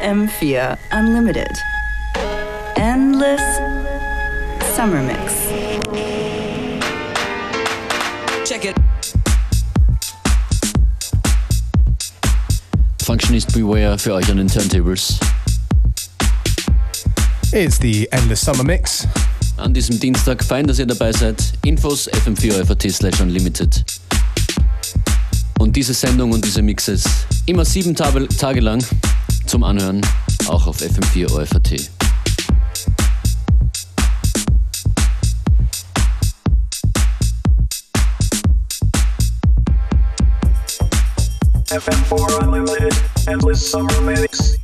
FM4 Unlimited. Endless Summer Mix. Check it. Functionist Beware für euch an den Turntables. It's the Endless Summer Mix. An diesem Dienstag fein, dass ihr dabei seid. Infos fm4 slash unlimited. Und diese Sendung und diese Mixes immer sieben Tage, Tage lang zum Anhören, auch auf FM4 OFAT. FM4 Unlimited, Endless Summer Mix,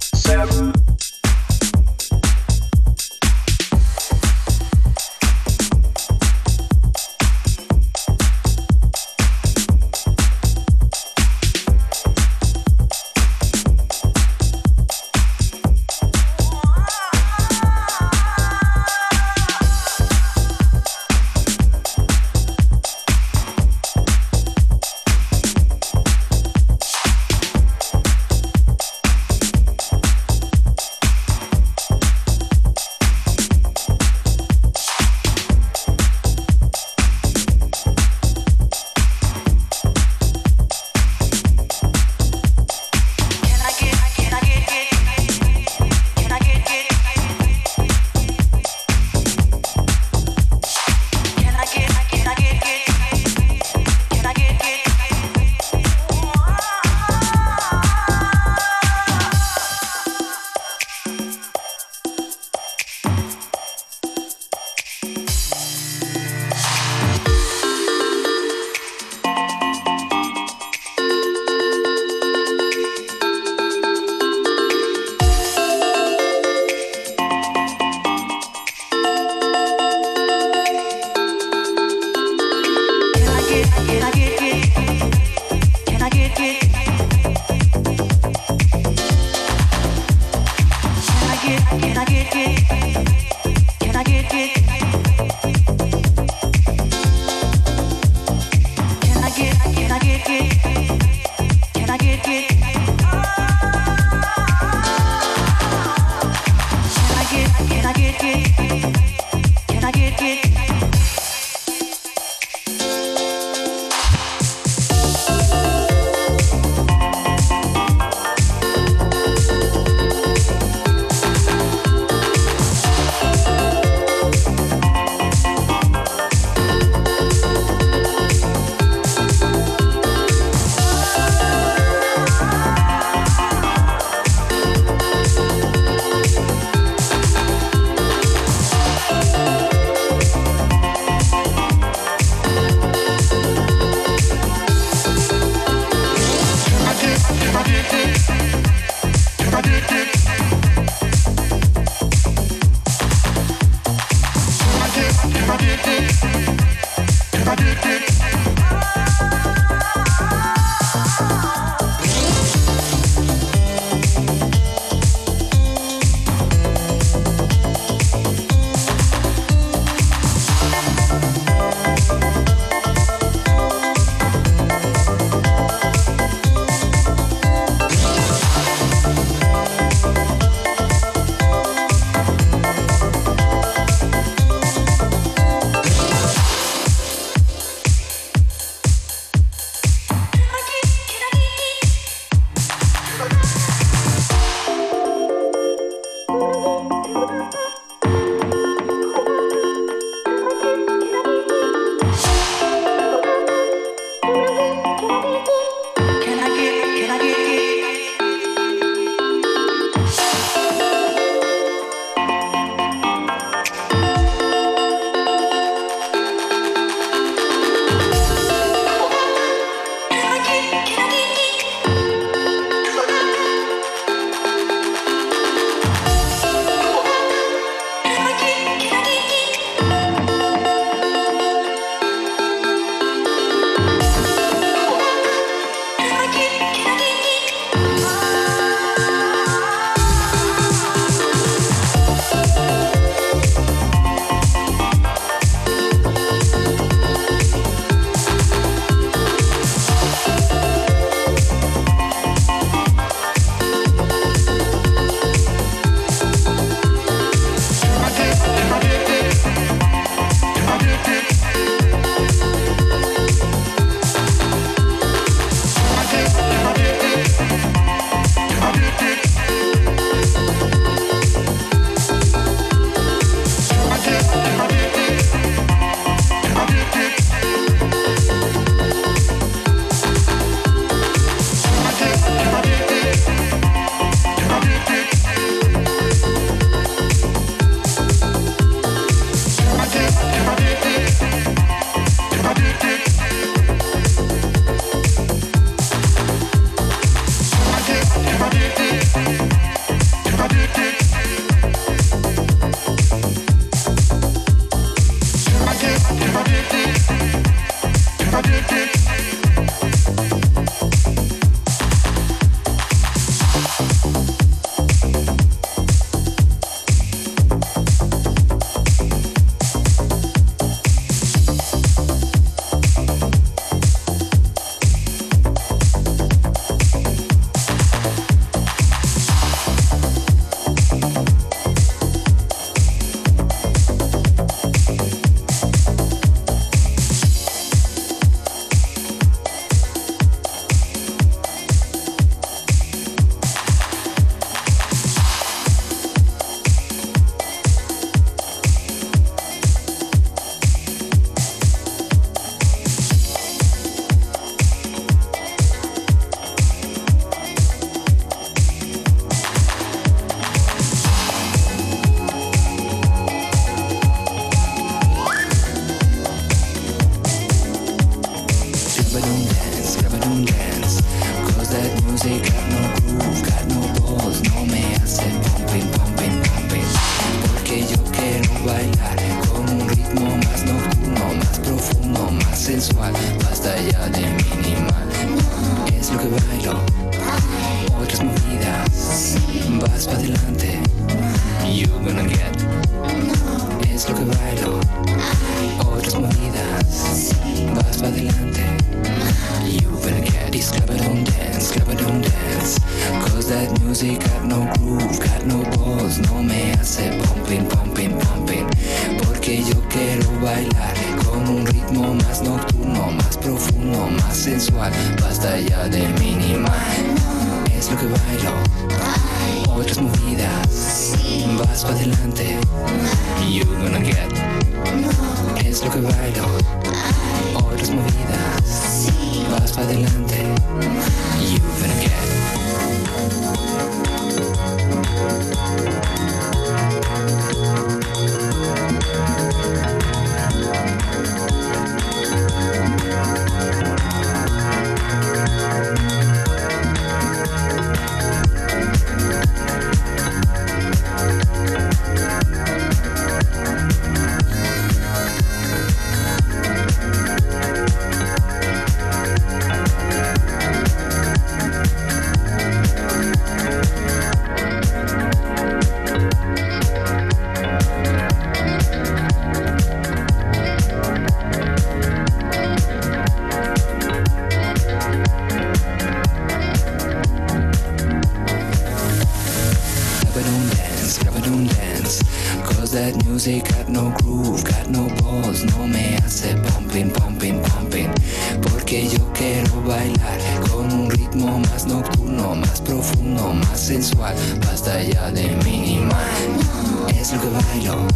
bailo.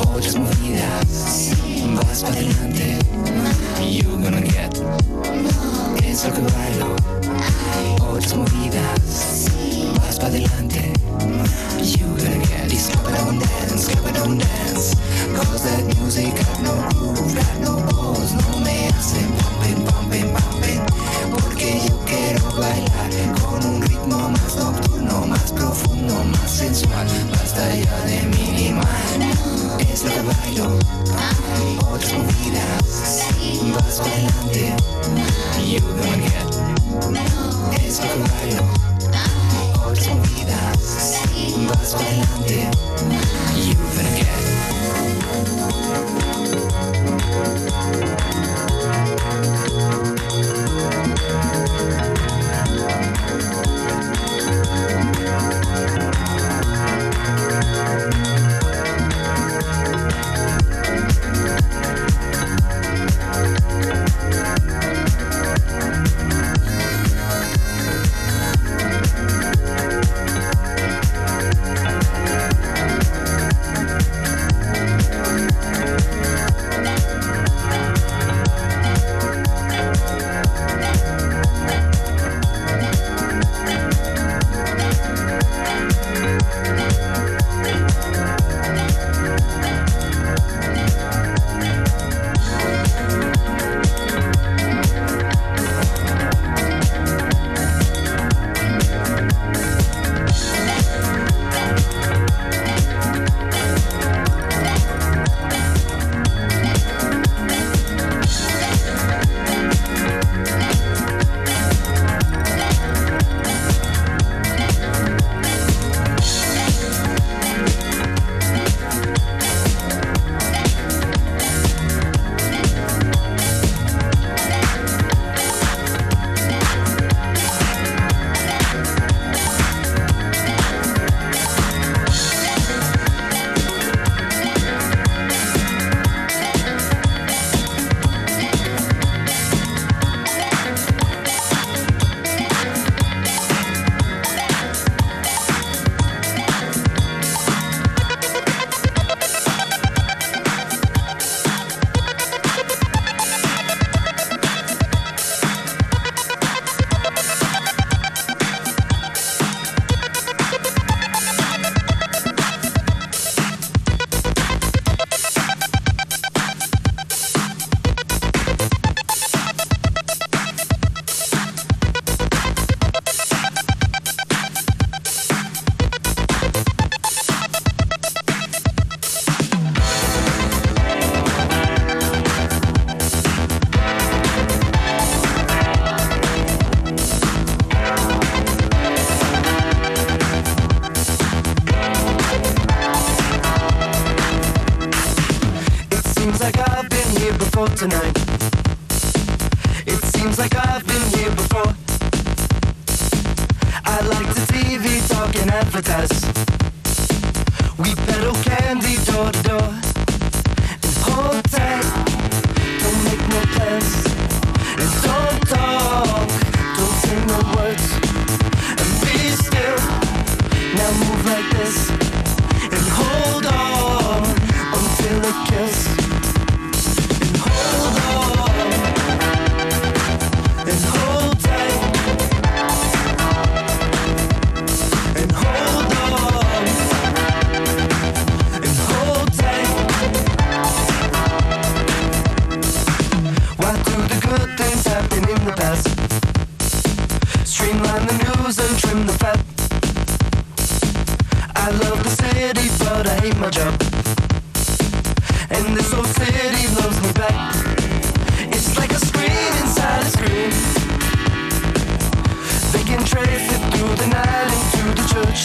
Otras movidas, vas para adelante, This old city loves me back. It's like a screen inside a screen. Through the night the church.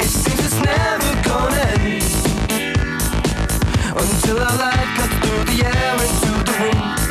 It seems it's never gonna end. Until our light cuts through the air into the room.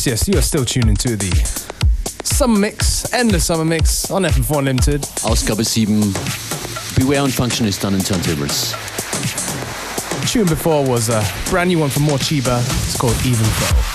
Yes, yes, you are still tuning to the Summer Mix, Endless Summer Mix on FM4 Unlimited. Ausgabe 7. Beware und Function is done in turntables. The tune before was a brand new one from More Chiba. It's called Even Flow.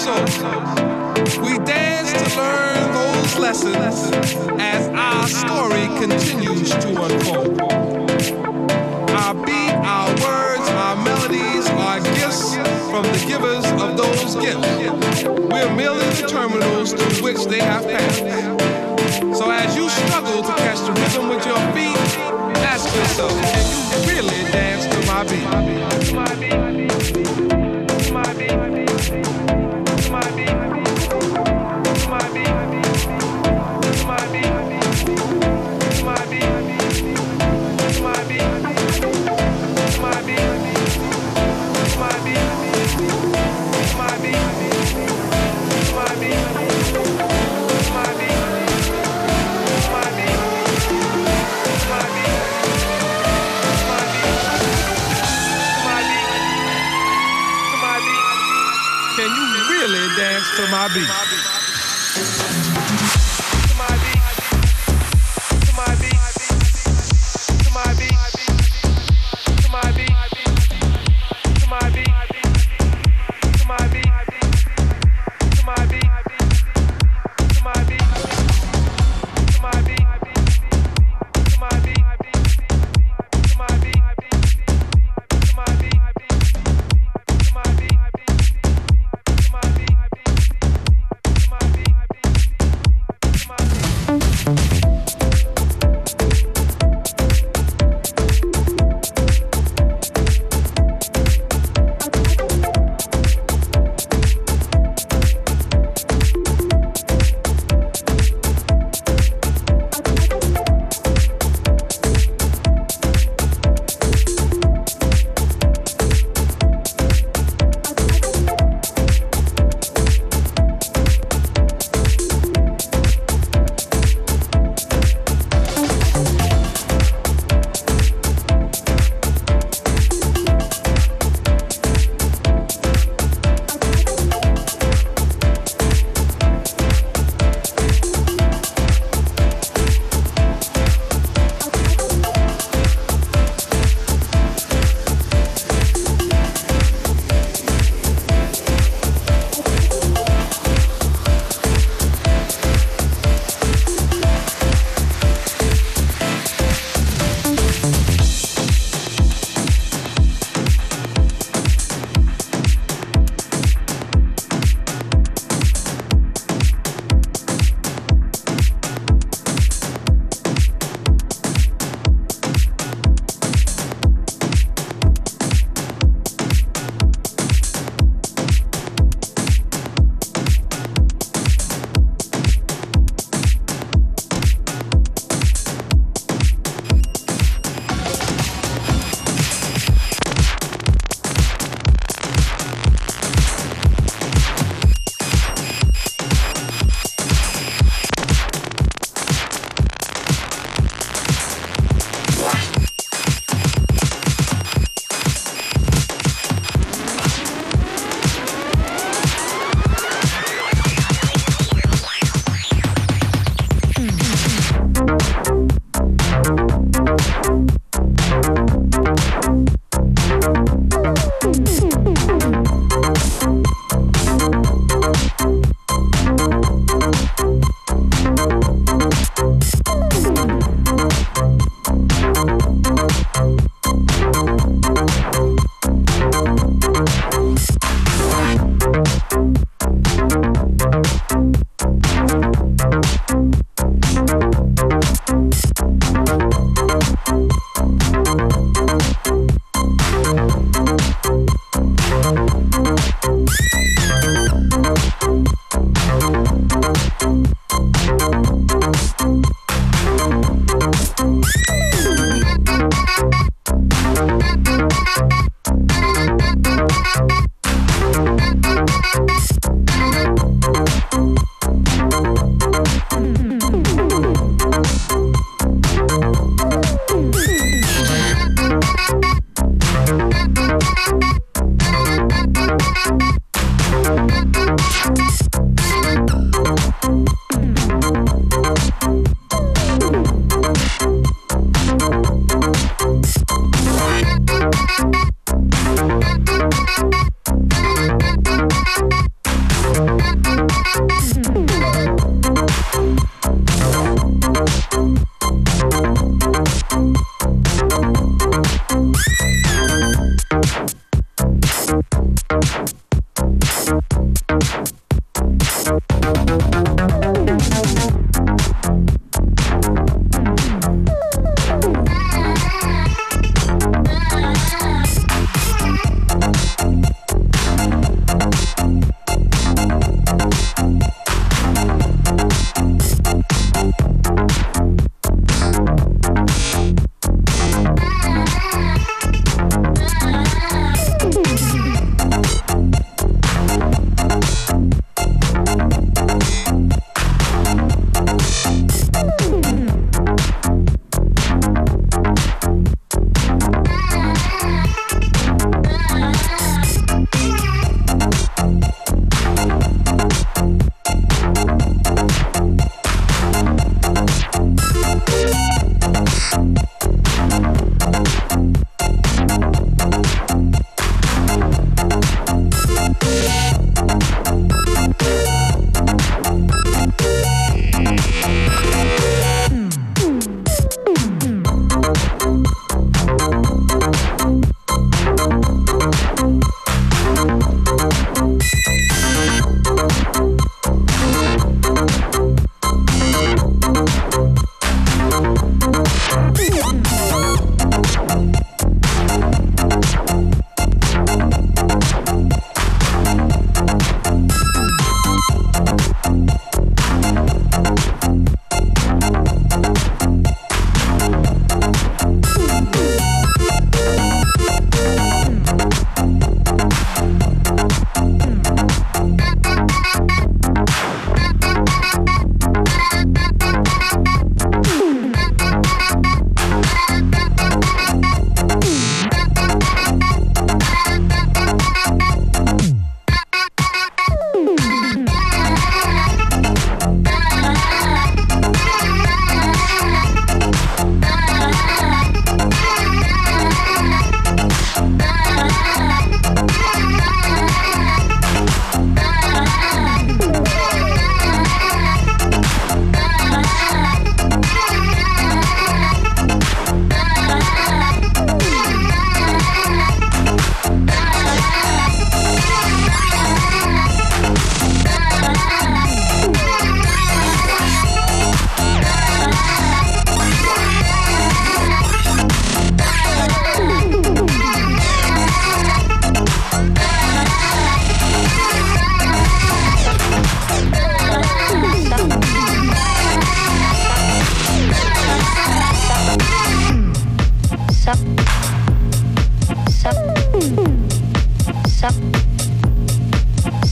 So We dance to learn those lessons as our story continues to unfold. Our beat, our words, our melodies are gifts from the givers of those gifts. We're merely the terminals through which they have passed. So as you struggle to catch the rhythm with your feet, ask yourself, can you really dance to my beat? sabe.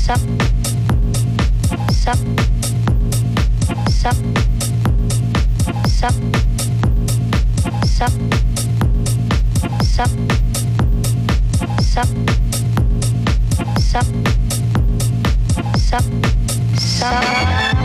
sắp sắp sắp sắp sắp sắp sắp sắp sắp sắp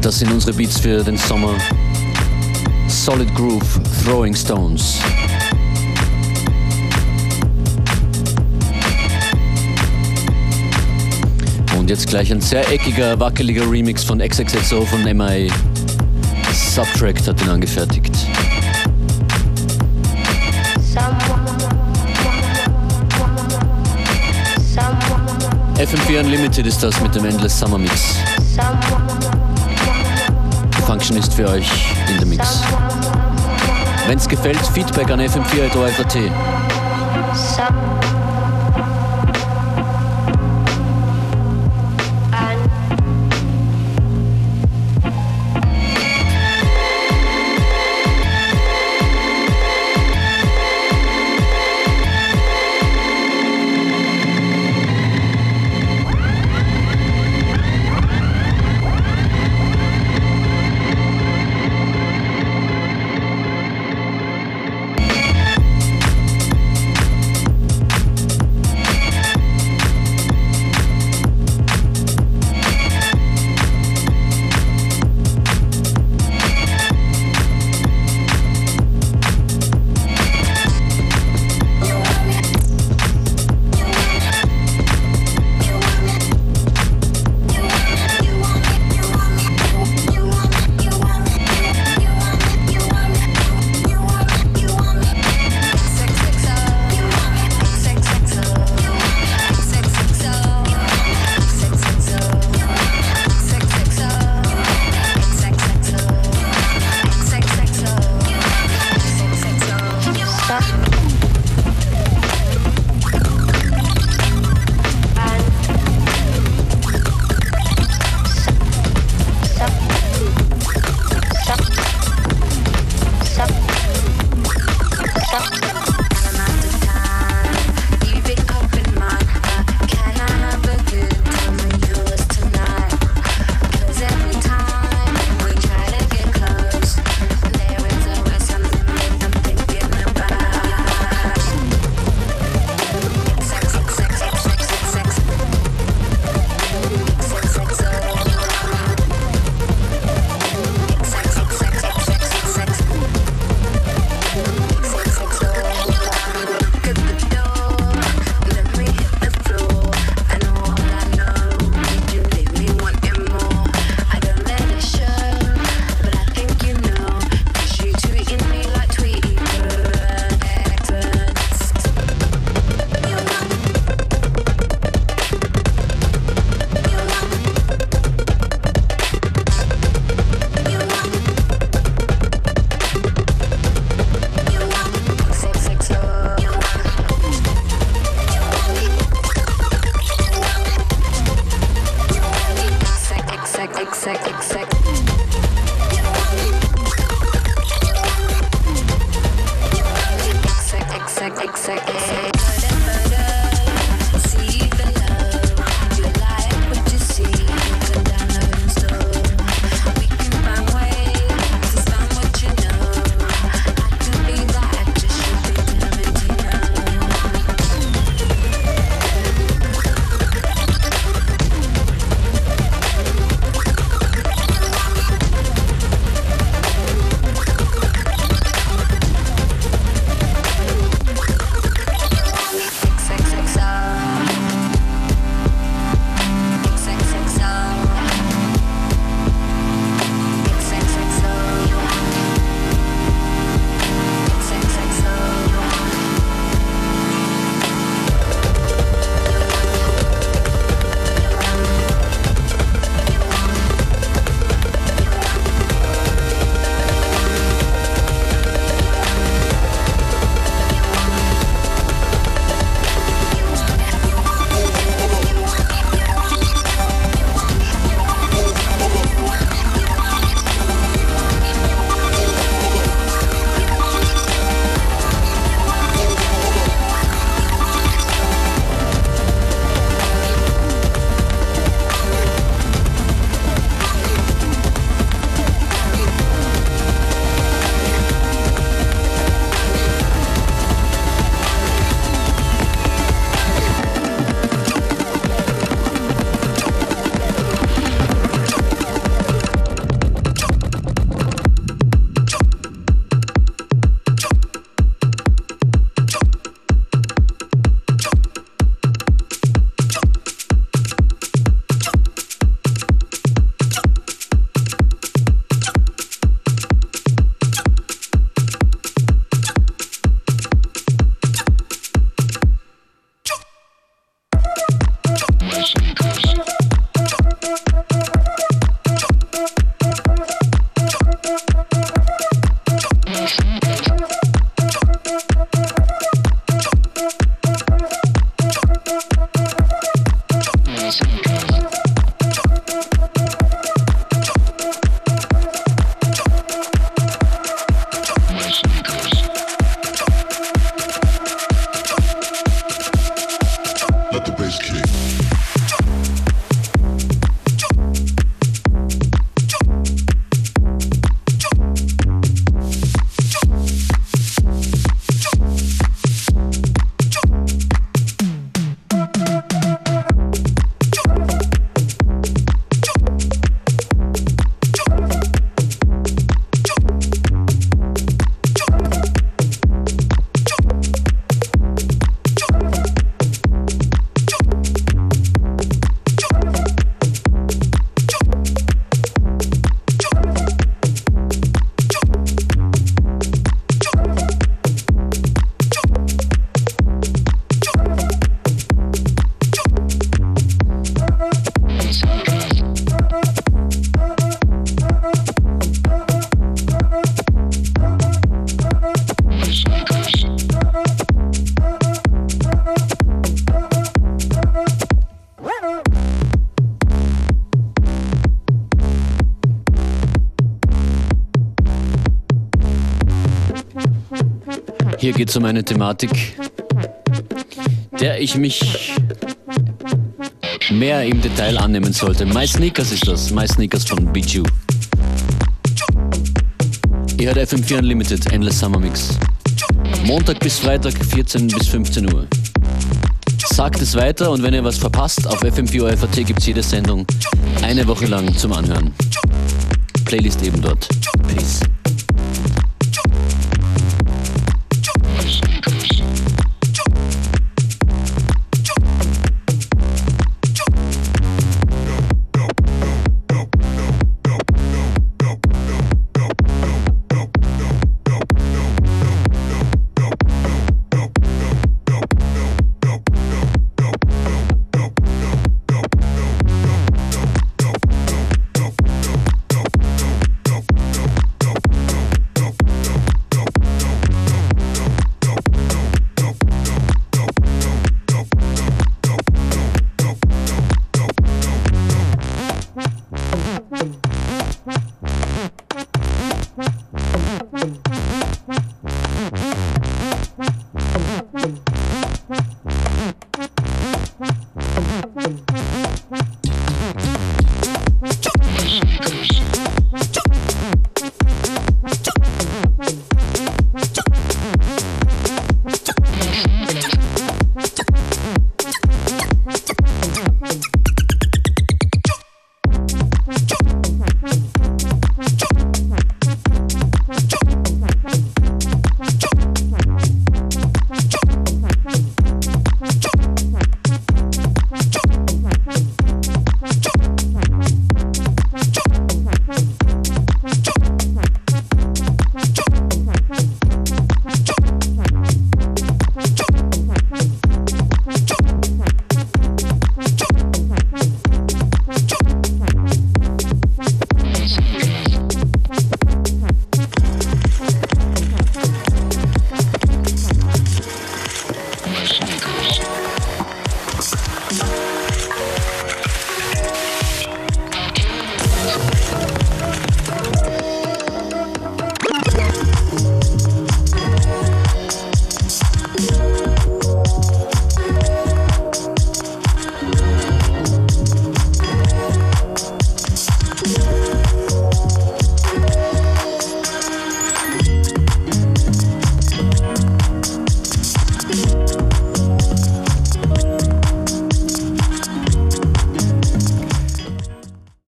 Das sind unsere Beats für den Sommer. Solid Groove, Throwing Stones. Und jetzt gleich ein sehr eckiger, wackeliger Remix von XXXO von MI. Subtract hat ihn angefertigt. FM4 Unlimited ist das mit dem Endless Summer Mix. Functionist für euch in the Mix. Wenn's gefällt, Feedback an fm4.at. seconds. Geht es um eine Thematik, der ich mich mehr im Detail annehmen sollte. My Sneakers ist das, My Sneakers von Bijou. Ihr hört FM4 Unlimited, Endless Summer Mix. Montag bis Freitag, 14 bis 15 Uhr. Sagt es weiter und wenn ihr was verpasst, auf FM4 FAT gibt es jede Sendung eine Woche lang zum Anhören. Playlist eben dort. Peace.